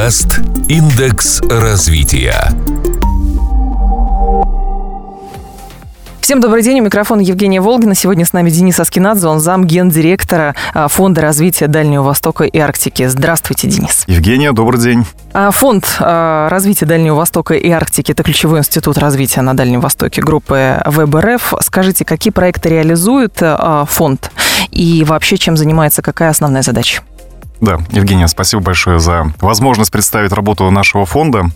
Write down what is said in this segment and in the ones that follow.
Подкаст «Индекс развития». Всем добрый день. У микрофона Евгения Волгина. Сегодня с нами Денис Аскинадзе, он зам гендиректора а, Фонда развития Дальнего Востока и Арктики. Здравствуйте, Денис. Евгения, добрый день. А, Фонд а, развития Дальнего Востока и Арктики – это ключевой институт развития на Дальнем Востоке группы ВБРФ. Скажите, какие проекты реализует фонд и вообще чем занимается, какая основная задача? Да, Евгения, спасибо большое за возможность представить работу нашего фонда.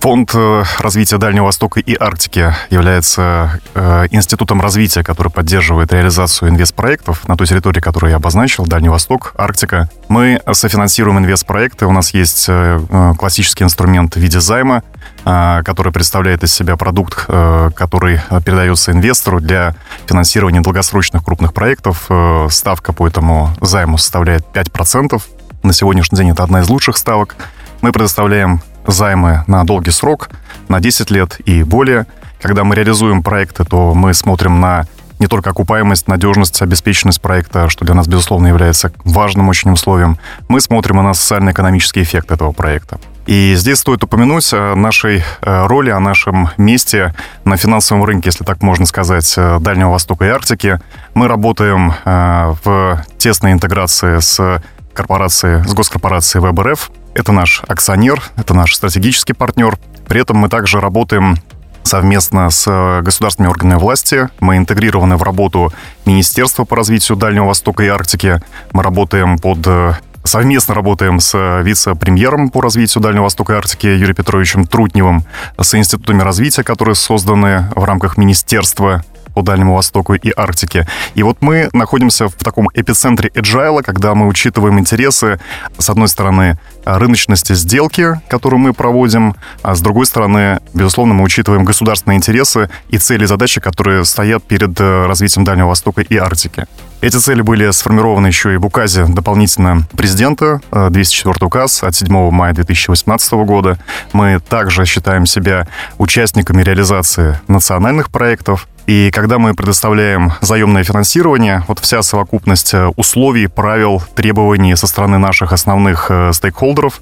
Фонд э, развития Дальнего Востока и Арктики является э, институтом развития, который поддерживает реализацию инвестпроектов на той территории, которую я обозначил, Дальний Восток, Арктика. Мы софинансируем инвестпроекты. У нас есть э, классический инструмент в виде займа, который представляет из себя продукт, который передается инвестору для финансирования долгосрочных крупных проектов. Ставка по этому займу составляет 5%. На сегодняшний день это одна из лучших ставок. Мы предоставляем займы на долгий срок, на 10 лет и более. Когда мы реализуем проекты, то мы смотрим на не только окупаемость, надежность, обеспеченность проекта, что для нас, безусловно, является важным очень условием. Мы смотрим и на социально-экономический эффект этого проекта. И здесь стоит упомянуть о нашей э, роли, о нашем месте на финансовом рынке, если так можно сказать, э, Дальнего Востока и Арктики. Мы работаем э, в тесной интеграции с корпорации, с госкорпорацией ВБРФ. Это наш акционер, это наш стратегический партнер. При этом мы также работаем совместно с э, государственными органами власти. Мы интегрированы в работу Министерства по развитию Дальнего Востока и Арктики. Мы работаем под э, Совместно работаем с э, вице-премьером по развитию Дальнего Востока и Арктики Юрием Петровичем Трутневым, с институтами развития, которые созданы в рамках Министерства по Дальнему Востоку и Арктике. И вот мы находимся в таком эпицентре agile, когда мы учитываем интересы, с одной стороны, рыночности сделки, которую мы проводим, а с другой стороны, безусловно, мы учитываем государственные интересы и цели и задачи, которые стоят перед э, развитием Дальнего Востока и Арктики. Эти цели были сформированы еще и в указе дополнительно президента, 204 э, указ от 7 мая 2018 года. Мы также считаем себя участниками реализации национальных проектов, и когда мы предоставляем заемное финансирование, вот вся совокупность э, условий, правил, требований со стороны наших основных э, стейкхолдеров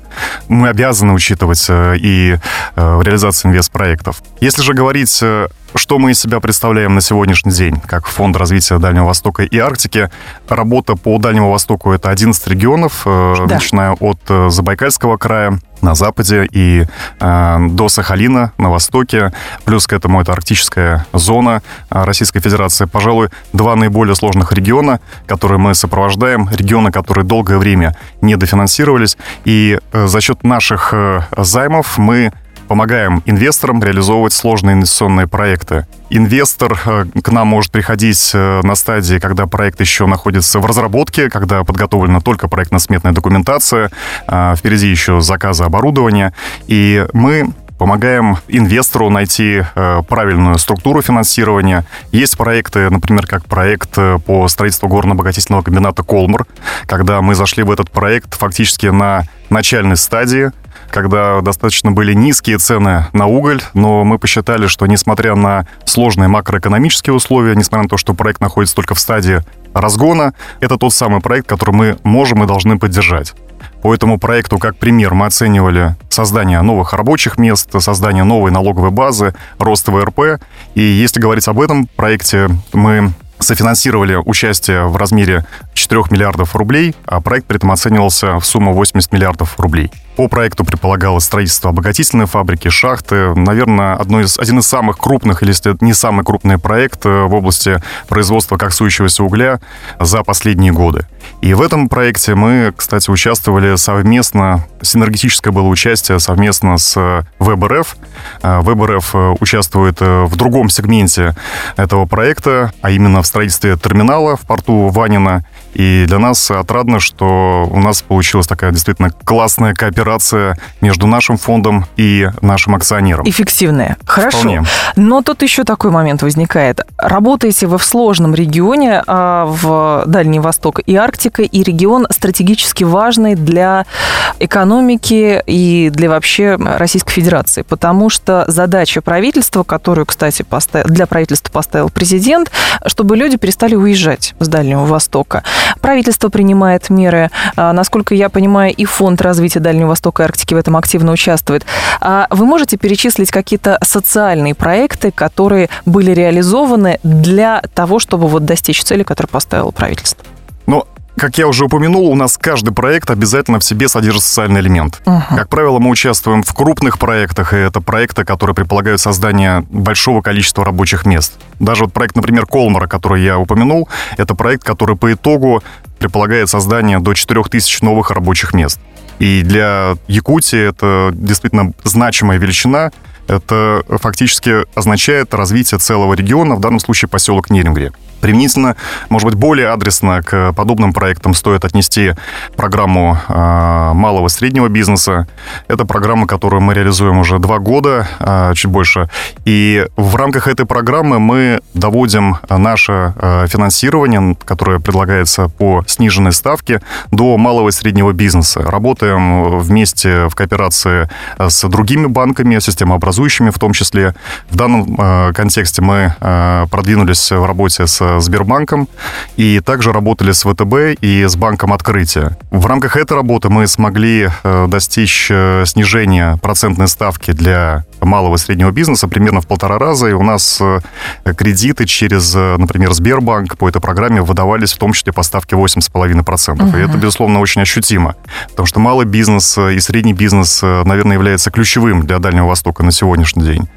мы обязаны учитывать э, и в реализации инвестпроектов. Если же говорить что мы из себя представляем на сегодняшний день, как Фонд развития Дальнего Востока и Арктики? Работа по Дальнему Востоку — это 11 регионов, да. начиная от Забайкальского края, на западе и э, до Сахалина на востоке. Плюс к этому это арктическая зона Российской Федерации. Пожалуй, два наиболее сложных региона, которые мы сопровождаем, регионы, которые долгое время не дофинансировались. И э, за счет наших э, займов мы помогаем инвесторам реализовывать сложные инвестиционные проекты. Инвестор э, к нам может приходить э, на стадии, когда проект еще находится в разработке, когда подготовлена только проектно-сметная документация, а, впереди еще заказы оборудования, и мы помогаем инвестору найти э, правильную структуру финансирования. Есть проекты, например, как проект по строительству горно-обогатительного комбината «Колмар», когда мы зашли в этот проект фактически на начальной стадии, когда достаточно были низкие цены на уголь, но мы посчитали, что несмотря на сложные макроэкономические условия, несмотря на то, что проект находится только в стадии разгона, это тот самый проект, который мы можем и должны поддержать. По этому проекту, как пример, мы оценивали создание новых рабочих мест, создание новой налоговой базы, рост ВРП. И если говорить об этом проекте, мы софинансировали участие в размере 4 миллиардов рублей, а проект при этом оценивался в сумму 80 миллиардов рублей. По проекту предполагалось строительство обогатительной фабрики, шахты. Наверное, одно из, один из самых крупных, или если не самый крупный проект э, в области производства коксующегося угля за последние годы. И в этом проекте мы, кстати, участвовали совместно, синергетическое было участие совместно с ВБРФ. Э, ВБРФ э, участвует в другом сегменте этого проекта, а именно в строительстве терминала в порту Ванина. И для нас отрадно, что у нас получилась такая действительно классная кооперация между нашим фондом и нашим акционером. Эффективная. Хорошо. Вполне. Но тут еще такой момент возникает. Работаете вы в сложном регионе, а в Дальний Восток и Арктика, и регион стратегически важный для экономики и для вообще Российской Федерации, потому что задача правительства, которую, кстати, поставил, для правительства поставил президент, чтобы люди перестали уезжать с Дальнего Востока. Правительство принимает меры. А, насколько я понимаю, и Фонд развития Дальнего Востока и Арктики в этом активно участвует. А вы можете перечислить какие-то социальные проекты, которые были реализованы для того, чтобы вот достичь цели, которую поставило правительство? Ну, как я уже упомянул, у нас каждый проект обязательно в себе содержит социальный элемент. Угу. Как правило, мы участвуем в крупных проектах, и это проекты, которые предполагают создание большого количества рабочих мест. Даже вот проект, например, Колмара, который я упомянул, это проект, который по итогу предполагает создание до 4000 новых рабочих мест. И для Якутии это действительно значимая величина. Это фактически означает развитие целого региона, в данном случае поселок Нерингри. Применительно, может быть, более адресно к подобным проектам стоит отнести программу э, малого и среднего бизнеса. Это программа, которую мы реализуем уже два года, э, чуть больше. И в рамках этой программы мы доводим наше э, финансирование, которое предлагается по сниженной ставке, до малого и среднего бизнеса. Работаем вместе в кооперации с другими банками, системообразующими в том числе. В данном контексте мы продвинулись в работе с Сбербанком и также работали с ВТБ и с Банком Открытия. В рамках этой работы мы смогли э, достичь э, снижения процентной ставки для малого и среднего бизнеса примерно в полтора раза, и у нас э, кредиты через, например, Сбербанк по этой программе выдавались в том числе по ставке 8,5%. Угу. И это, безусловно, очень ощутимо, потому что малый бизнес и средний бизнес, наверное, является ключевым для Дальнего Востока на сегодняшний день.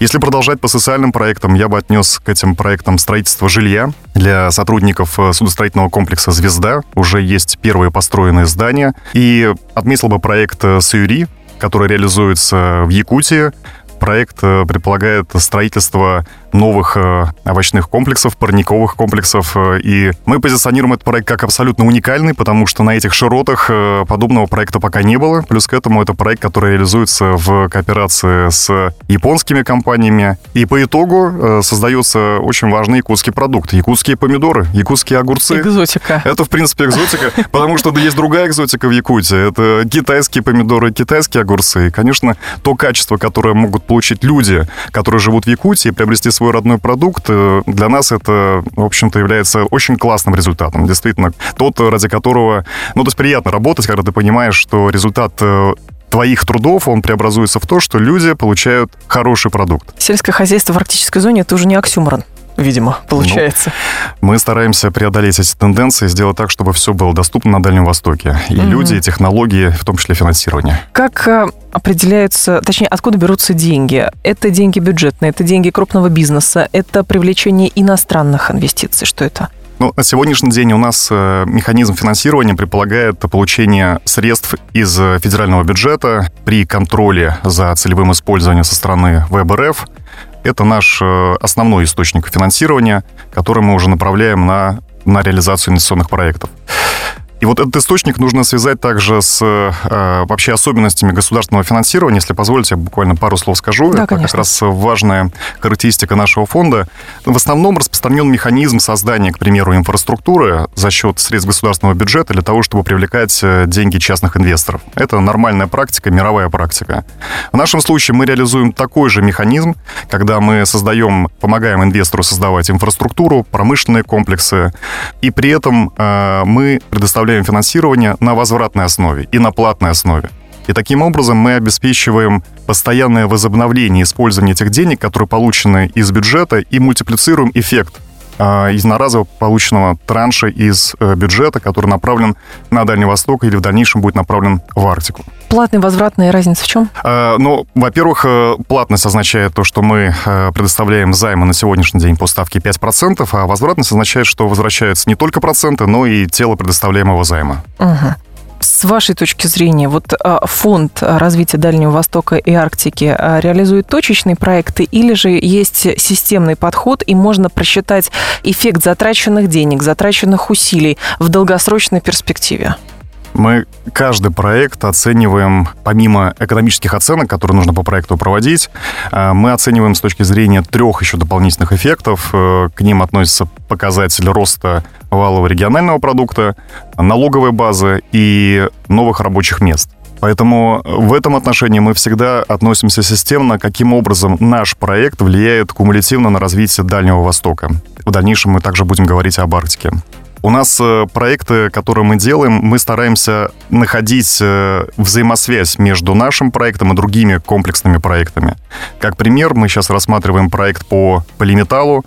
Если продолжать по социальным проектам, я бы отнес к этим проектам строительство жилья, для сотрудников э, судостроительного комплекса «Звезда». Уже есть первые построенные здания. И отметил бы проект э, «Саюри», который реализуется в Якутии. Проект э, предполагает строительство новых э, овощных комплексов, парниковых комплексов. Э, и мы позиционируем этот проект как абсолютно уникальный, потому что на этих широтах э, подобного проекта пока не было. Плюс к этому это проект, который реализуется в кооперации с японскими компаниями. И по итогу создается очень важный якутский продукт. Якутские помидоры, якутские огурцы. Экзотика. Это, в принципе, экзотика, потому что есть другая экзотика в Якутии. Это китайские помидоры, китайские огурцы. И, конечно, то качество, которое могут получить люди, которые живут в Якутии, приобрести свой свой родной продукт, э, для нас это, в общем-то, является очень классным результатом. Действительно, тот, ради которого... Ну, то есть приятно работать, когда ты понимаешь, что результат э, твоих трудов, он преобразуется в то, что люди получают хороший продукт. Сельское хозяйство в арктической зоне – это уже не оксюморон видимо, получается. Ну, мы стараемся преодолеть эти тенденции, сделать так, чтобы все было доступно на Дальнем Востоке. И угу. люди, и технологии, в том числе финансирование. Как э, определяются, точнее, откуда берутся деньги? Это деньги бюджетные, это деньги крупного бизнеса, это привлечение иностранных инвестиций. Что это? Ну, на сегодняшний день у нас э, механизм финансирования предполагает получение средств из федерального бюджета при контроле за целевым использованием со стороны ВБРФ. Это наш э, основной источник финансирования, который мы уже направляем на, на реализацию инвестиционных проектов. И вот этот источник нужно связать также с э, вообще особенностями государственного финансирования. Если позволите, я буквально пару слов скажу. Да, Это конечно. как раз важная характеристика нашего фонда. В основном распространен механизм создания, к примеру, инфраструктуры за счет средств государственного бюджета для того, чтобы привлекать э, деньги частных инвесторов. Это нормальная практика, мировая практика. В нашем случае мы реализуем такой же механизм, когда мы создаем, помогаем инвестору создавать инфраструктуру, промышленные комплексы, и при этом э, мы предоставляем предоставляем финансирование на возвратной основе и на платной основе. И таким образом мы обеспечиваем постоянное возобновление использования этих денег, которые получены из бюджета, и мультиплицируем эффект из единоразово полученного транша из э, бюджета, который направлен на Дальний Восток или в дальнейшем будет направлен в Арктику. Платная, возвратная разница в чем? А, ну, во-первых, э, платность означает то, что мы э, предоставляем займы на сегодняшний день по ставке 5%, а возвратность означает, что возвращаются не только проценты, но и тело предоставляемого займа. Угу. С вашей точки зрения, вот а, фонд развития Дальнего Востока и Арктики а, реализует точечные проекты или же есть системный подход и можно просчитать эффект затраченных денег, затраченных усилий в долгосрочной перспективе? Мы каждый проект оцениваем, помимо экономических оценок, которые нужно по проекту проводить, э, мы оцениваем с точки зрения трех еще дополнительных эффектов. Э, к ним относятся показатель роста валового регионального продукта, налоговой базы и новых рабочих мест. Поэтому в этом отношении мы всегда относимся системно, каким образом наш проект влияет кумулятивно на развитие Дальнего Востока. В дальнейшем мы также будем говорить об Арктике. У нас э, проекты, которые мы делаем, мы стараемся находить э, взаимосвязь между нашим проектом и другими комплексными проектами. Как пример, мы сейчас рассматриваем проект по полиметаллу,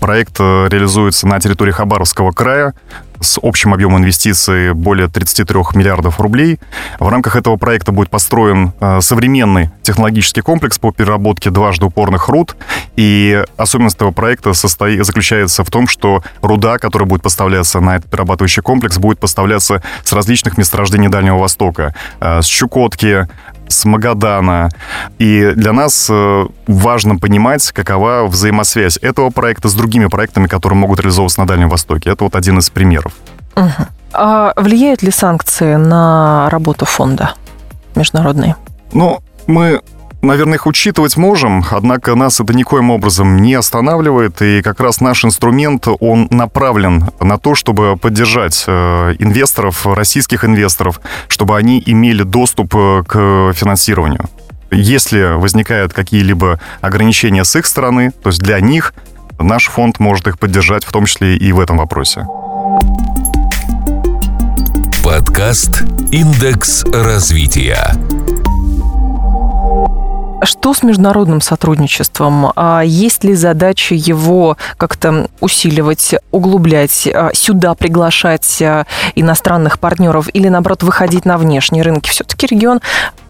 Проект э, реализуется на территории Хабаровского края с общим объемом инвестиций более 33 миллиардов рублей. В рамках этого проекта будет построен э, современный технологический комплекс по переработке дважды упорных руд. И особенность этого проекта состоит, заключается в том, что руда, которая будет поставляться на этот перерабатывающий комплекс, будет поставляться с различных месторождений Дальнего Востока. Э, с Чукотки, с Магадана. И для нас э, важно понимать, какова взаимосвязь этого проекта с другими проектами, которые могут реализовываться на Дальнем Востоке. Это вот один из примеров. Угу. А влияют ли санкции на работу фонда международные? Ну, мы наверное, их учитывать можем, однако нас это никоим образом не останавливает, и как раз наш инструмент, он направлен на то, чтобы поддержать э, инвесторов, российских инвесторов, чтобы они имели доступ э, к финансированию. Если возникают какие-либо ограничения с их стороны, то есть для них наш фонд может их поддержать, в том числе и в этом вопросе. Подкаст «Индекс развития». Что с международным сотрудничеством? А есть ли задача его как-то усиливать, углублять, а, сюда приглашать а, иностранных партнеров или, наоборот, выходить на внешние рынки? Все-таки регион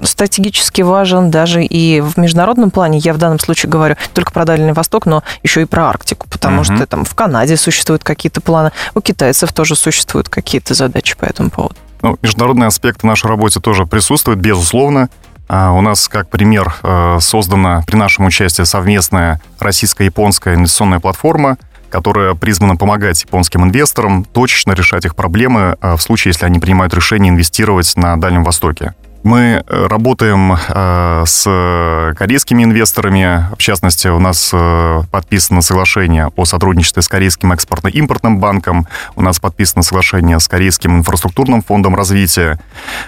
стратегически важен даже и в международном плане. Я в данном случае говорю только про Дальний Восток, но еще и про Арктику, потому угу. что там в Канаде существуют какие-то планы, у китайцев тоже существуют какие-то задачи по этому поводу. Ну, международный аспект в нашей работе тоже присутствует, безусловно. А, у нас, как пример, э, создана при нашем участии совместная российско-японская инвестиционная платформа, которая призвана помогать японским инвесторам точечно решать их проблемы э, в случае, если они принимают решение инвестировать на Дальнем Востоке. Мы э, работаем э, с корейскими инвесторами. В частности, у нас э, подписано соглашение о сотрудничестве с Корейским экспортно-импортным банком. У нас подписано соглашение с Корейским инфраструктурным фондом развития.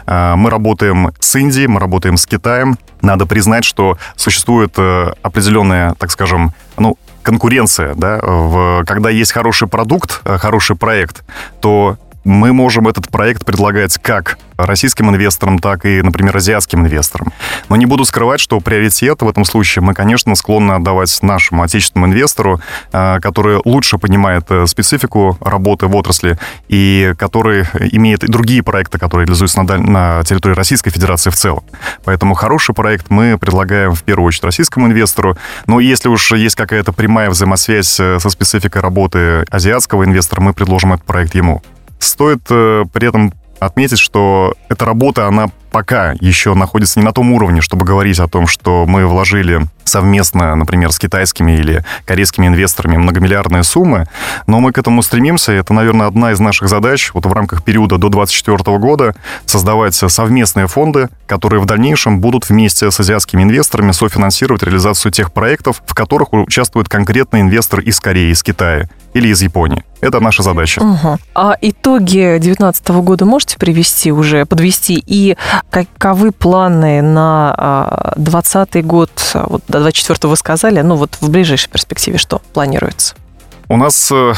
Мы работаем с Индией, мы работаем с Китаем. Надо признать, что существует определенная, так скажем, ну, конкуренция, да, когда есть хороший продукт, хороший проект, то мы можем этот проект предлагать как российским инвесторам, так и, например, азиатским инвесторам. Но не буду скрывать, что приоритет в этом случае мы, конечно, склонны отдавать нашему отечественному инвестору, э, который лучше понимает э, специфику работы в отрасли и который имеет и другие проекты, которые реализуются на, на территории Российской Федерации в целом. Поэтому хороший проект мы предлагаем в первую очередь российскому инвестору. Но если уж есть какая-то прямая взаимосвязь э, со спецификой работы азиатского инвестора, мы предложим этот проект ему. Стоит при этом отметить, что эта работа, она пока еще находится не на том уровне, чтобы говорить о том, что мы вложили совместно, например, с китайскими или корейскими инвесторами многомиллиардные суммы, но мы к этому стремимся, и это, наверное, одна из наших задач вот в рамках периода до 2024 года создавать совместные фонды, которые в дальнейшем будут вместе с азиатскими инвесторами софинансировать реализацию тех проектов, в которых участвует конкретный инвестор из Кореи, из Китая или из Японии. Это наша задача. Угу. А итоги 2019 года можете привести уже, подвести? И каковы планы на 2020 год? Вот до 24 вы сказали, ну вот в ближайшей перспективе что планируется? У нас э,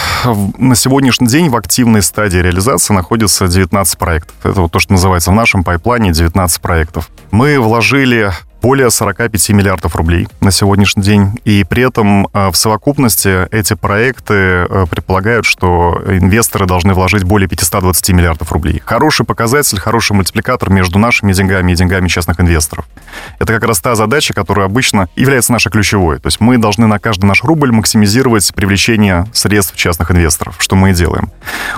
на сегодняшний день в активной стадии реализации находится 19 проектов. Это вот то, что называется в нашем пайплане 19 проектов. Мы вложили более 45 миллиардов рублей на сегодняшний день. И при этом э, в совокупности эти проекты э, предполагают, что инвесторы должны вложить более 520 миллиардов рублей. Хороший показатель, хороший мультипликатор между нашими деньгами и деньгами частных инвесторов. Это как раз та задача, которая обычно является нашей ключевой. То есть мы должны на каждый наш рубль максимизировать привлечение средств частных инвесторов, что мы и делаем.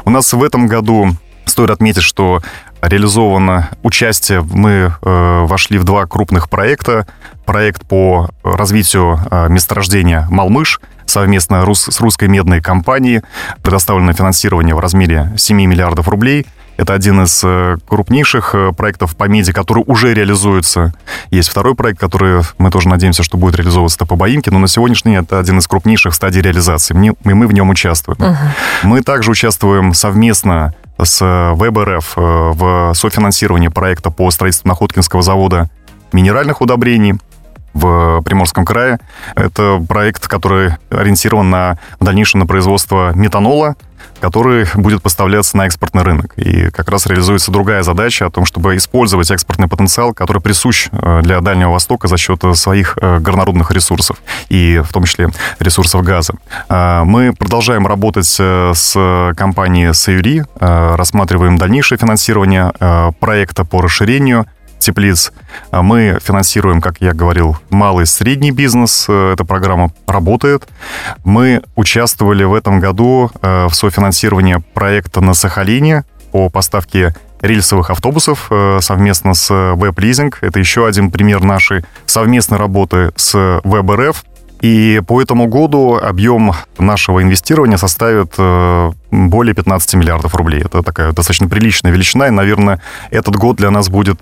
У нас в этом году Стоит отметить, что реализовано участие. Мы э, вошли в два крупных проекта. Проект по развитию э, месторождения «Малмыш» совместно рус, с русской медной компанией. Предоставлено финансирование в размере 7 миллиардов рублей. Это один из э, крупнейших э, проектов по меди, который уже реализуется. Есть второй проект, который мы тоже надеемся, что будет реализовываться по Баимке, но на сегодняшний день это один из крупнейших стадий реализации. Мы, мы в нем участвуем. Uh-huh. Мы также участвуем совместно с ВБРФ э, в софинансировании проекта по строительству Находкинского завода минеральных удобрений в Приморском крае. Это проект, который ориентирован на, в дальнейшем на производство метанола. Который будет поставляться на экспортный рынок. И как раз реализуется другая задача о том, чтобы использовать экспортный потенциал, который присущ э, для Дальнего Востока за счет своих э, горнорудных ресурсов, и в том числе ресурсов газа. А, мы продолжаем работать с компанией Саюри, рассматриваем дальнейшее финансирование проекта по расширению теплиц. А мы финансируем, как я говорил, малый и средний бизнес. Э, эта программа работает. Мы участвовали в этом году э, в софинансировании проекта на Сахалине по поставке рельсовых автобусов э, совместно с WebLeasing. Это еще один пример нашей совместной работы с ВебРФ. И по этому году объем нашего инвестирования составит более 15 миллиардов рублей. Это такая достаточно приличная величина, и, наверное, этот год для нас будет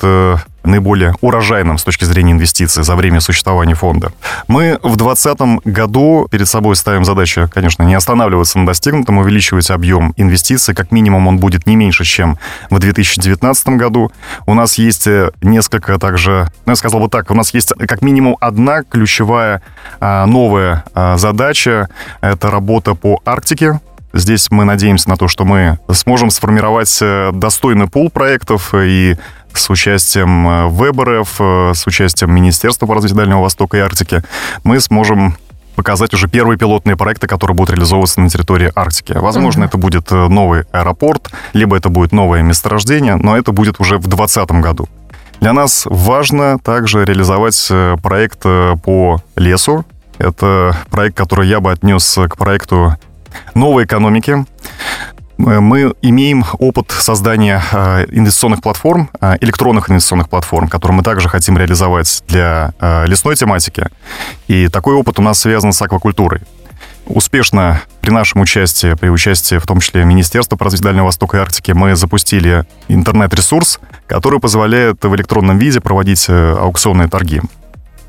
наиболее урожайным с точки зрения инвестиций за время существования фонда. Мы в 2020 году перед собой ставим задачу, конечно, не останавливаться на достигнутом, увеличивать объем инвестиций. Как минимум он будет не меньше, чем в 2019 году. У нас есть э, несколько также, ну, я сказал бы так, у нас есть как минимум одна ключевая а, новая а, задача. Это работа по Арктике. Здесь мы надеемся на то, что мы сможем сформировать э, достойный пул проектов и с участием э, ВЭБРФ, э, с участием Министерства по развитию Дальнего Востока и Арктики, мы сможем показать уже первые пилотные проекты, которые будут реализовываться на территории Арктики. Возможно, mm-hmm. это будет новый аэропорт, либо это будет новое месторождение, но это будет уже в 2020 году. Для нас важно также реализовать проект по лесу. Это проект, который я бы отнес к проекту новой экономики. Э, мы имеем опыт создания э, инвестиционных платформ, э, электронных инвестиционных платформ, которые мы также хотим реализовать для лесной тематики. И такой опыт у нас связан с аквакультурой. Успешно при нашем участии, при участии в том числе Министерства по развитию Дальнего Востока и Арктики, мы запустили интернет-ресурс, который позволяет в электронном виде проводить аукционные торги.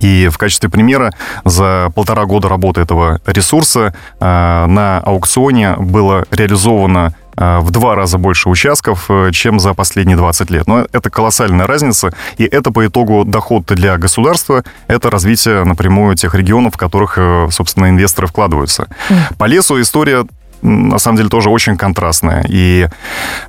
И в качестве примера за полтора года работы этого ресурса э, на аукционе было реализовано в два раза больше участков, э, чем за последние 20 лет. Но это колоссальная разница, и это по итогу доход для государства, это развитие напрямую тех регионов, в которых, собственно, инвесторы вкладываются. По лесу история на самом деле тоже очень контрастная. И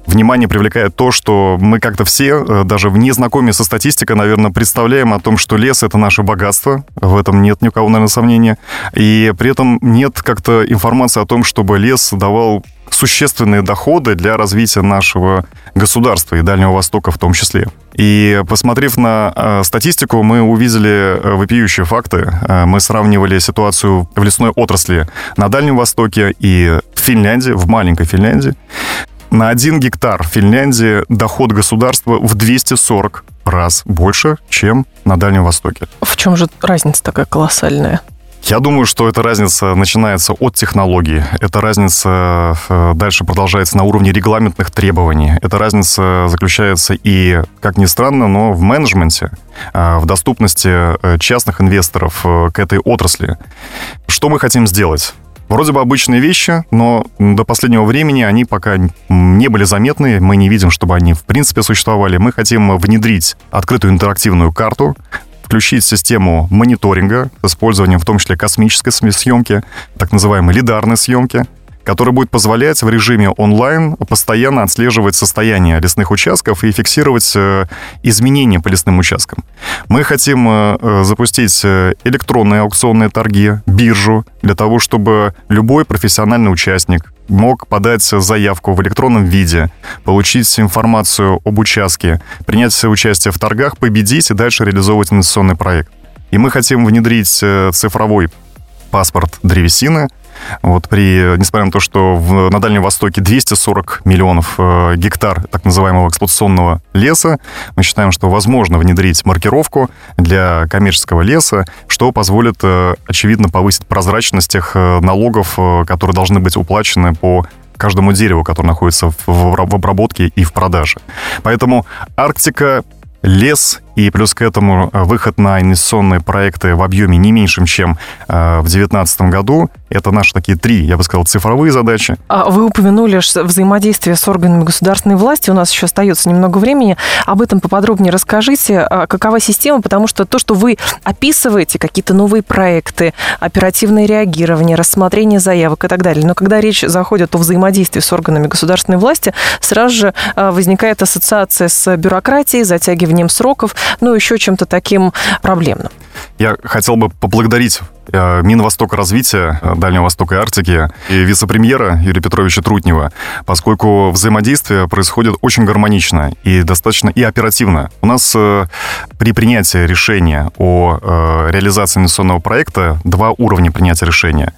внимание привлекает то, что мы как-то все, э, даже в незнакоме со статистикой, наверное, представляем о том, что лес — это наше богатство. В этом нет ни у кого, наверное, сомнения. И при этом нет как-то информации о том, чтобы лес давал существенные доходы для развития нашего государства и Дальнего Востока в том числе. И посмотрев на э, статистику, мы увидели э, вопиющие факты. Э, мы сравнивали ситуацию в лесной отрасли на Дальнем Востоке и в Финляндии, в маленькой Финляндии. На один гектар в Финляндии доход государства в 240 раз больше, чем на Дальнем Востоке. В чем же разница такая колоссальная? Я думаю, что эта разница начинается от технологии. Эта разница э, дальше продолжается на уровне регламентных требований. Эта разница заключается и, как ни странно, но в менеджменте, э, в доступности э, частных инвесторов к этой отрасли. Что мы хотим сделать? Вроде бы обычные вещи, но до последнего времени они пока не были заметны. Мы не видим, чтобы они в принципе существовали. Мы хотим внедрить открытую интерактивную карту, включить систему мониторинга с использованием в том числе космической съемки, так называемой лидарной съемки, который будет позволять в режиме онлайн постоянно отслеживать состояние лесных участков и фиксировать э, изменения по лесным участкам. Мы хотим э, э, запустить электронные аукционные торги, биржу, для того, чтобы любой профессиональный участник мог подать заявку в электронном виде, получить информацию об участке, принять участие в торгах, победить и дальше реализовывать инвестиционный проект. И мы хотим внедрить цифровой паспорт древесины – вот при, несмотря на то, что в, на Дальнем Востоке 240 миллионов э, гектар так называемого эксплуатационного леса, мы считаем, что возможно внедрить маркировку для коммерческого леса, что позволит, э, очевидно, повысить прозрачность тех э, налогов, э, которые должны быть уплачены по каждому дереву, которое находится в, в, в обработке и в продаже. Поэтому Арктика, лес и плюс к этому выход на инвестиционные проекты в объеме не меньшем, чем в 2019 году, это наши такие три, я бы сказал, цифровые задачи. А вы упомянули взаимодействие с органами государственной власти. У нас еще остается немного времени. Об этом поподробнее расскажите. А какова система? Потому что то, что вы описываете, какие-то новые проекты, оперативное реагирование, рассмотрение заявок и так далее. Но когда речь заходит о взаимодействии с органами государственной власти, сразу же а, возникает ассоциация с бюрократией, затягиванием сроков, ну, еще чем-то таким проблемным. Я хотел бы поблагодарить э, Минвостока развития э, Дальнего Востока и Арктики и вице-премьера Юрия Петровича Трутнева, поскольку взаимодействие происходит очень гармонично и достаточно и оперативно. У нас э, при принятии решения о реализации инвестиционного проекта два уровня принятия решения.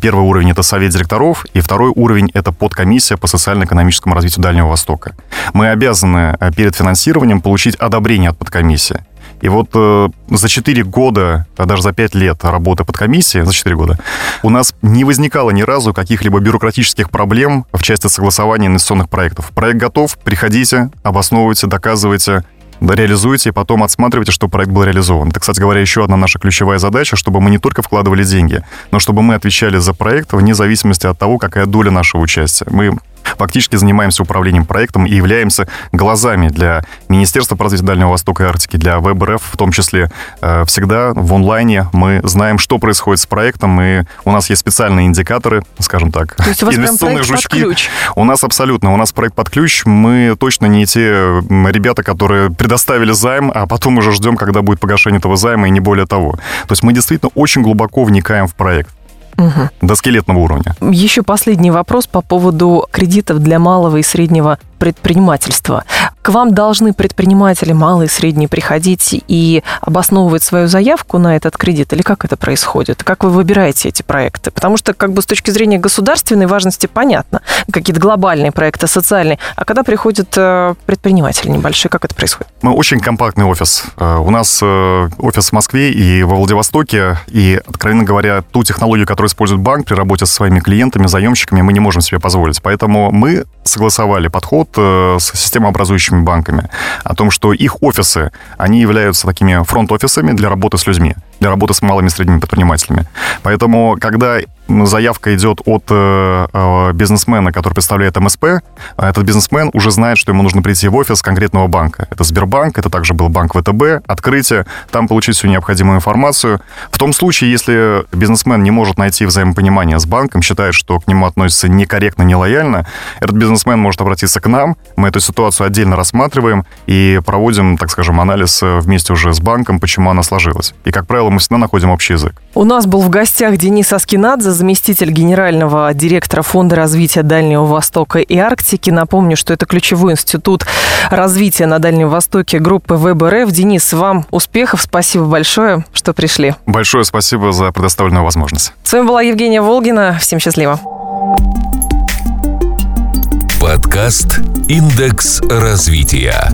Первый уровень — это совет директоров, и второй уровень — это подкомиссия по социально-экономическому развитию Дальнего Востока. Мы обязаны перед финансированием получить одобрение от подкомиссии. И вот э, за 4 года, а даже за 5 лет работы под комиссией, за 4 года, у нас не возникало ни разу каких-либо бюрократических проблем в части согласования инвестиционных проектов. Проект готов, приходите, обосновывайте, доказывайте, реализуете и потом отсматриваете, что проект был реализован. Это, кстати говоря, еще одна наша ключевая задача, чтобы мы не только вкладывали деньги, но чтобы мы отвечали за проект вне зависимости от того, какая доля нашего участия. Мы фактически занимаемся управлением проектом и являемся глазами для Министерства по развитию Дальнего Востока и Арктики, для ВБРФ в том числе. Э, всегда в онлайне мы знаем, что происходит с проектом, и у нас есть специальные индикаторы, скажем так, То есть у вас инвестиционные жучки. Под ключ. У нас абсолютно, у нас проект под ключ. Мы точно не те ребята, которые предоставили займ, а потом уже ждем, когда будет погашение этого займа, и не более того. То есть мы действительно очень глубоко вникаем в проект угу. до скелетного уровня. Еще последний вопрос по поводу кредитов для малого и среднего предпринимательства. К вам должны предприниматели малые и средние приходить и обосновывать свою заявку на этот кредит? Или как это происходит? Как вы выбираете эти проекты? Потому что как бы с точки зрения государственной важности понятно, какие-то глобальные проекты, социальные. А когда приходят э, предприниматели небольшие, как это происходит? Мы очень компактный офис. Э, у нас э, офис в Москве и во Владивостоке. И, откровенно говоря, ту технологию, которую использует банк при работе со своими клиентами, заемщиками, мы не можем себе позволить. Поэтому мы согласовали подход с системообразующими банками. О том, что их офисы, они являются такими фронт-офисами для работы с людьми, работы с малыми и средними предпринимателями. Поэтому, когда заявка идет от э, э, бизнесмена, который представляет МСП, этот бизнесмен уже знает, что ему нужно прийти в офис конкретного банка. Это Сбербанк, это также был банк ВТБ, открытие, там получить всю необходимую информацию. В том случае, если бизнесмен не может найти взаимопонимание с банком, считает, что к нему относятся некорректно, нелояльно, этот бизнесмен может обратиться к нам, мы эту ситуацию отдельно рассматриваем и проводим, так скажем, анализ э, вместе уже с банком, почему она сложилась. И, как правило, мы всегда находим общий язык. У нас был в гостях Денис Аскинадзе, заместитель генерального директора Фонда развития Дальнего Востока и Арктики. Напомню, что это ключевой институт развития на Дальнем Востоке группы ВБРФ. Денис, вам успехов. Спасибо большое, что пришли. Большое спасибо за предоставленную возможность. С вами была Евгения Волгина. Всем счастливо. Подкаст «Индекс развития».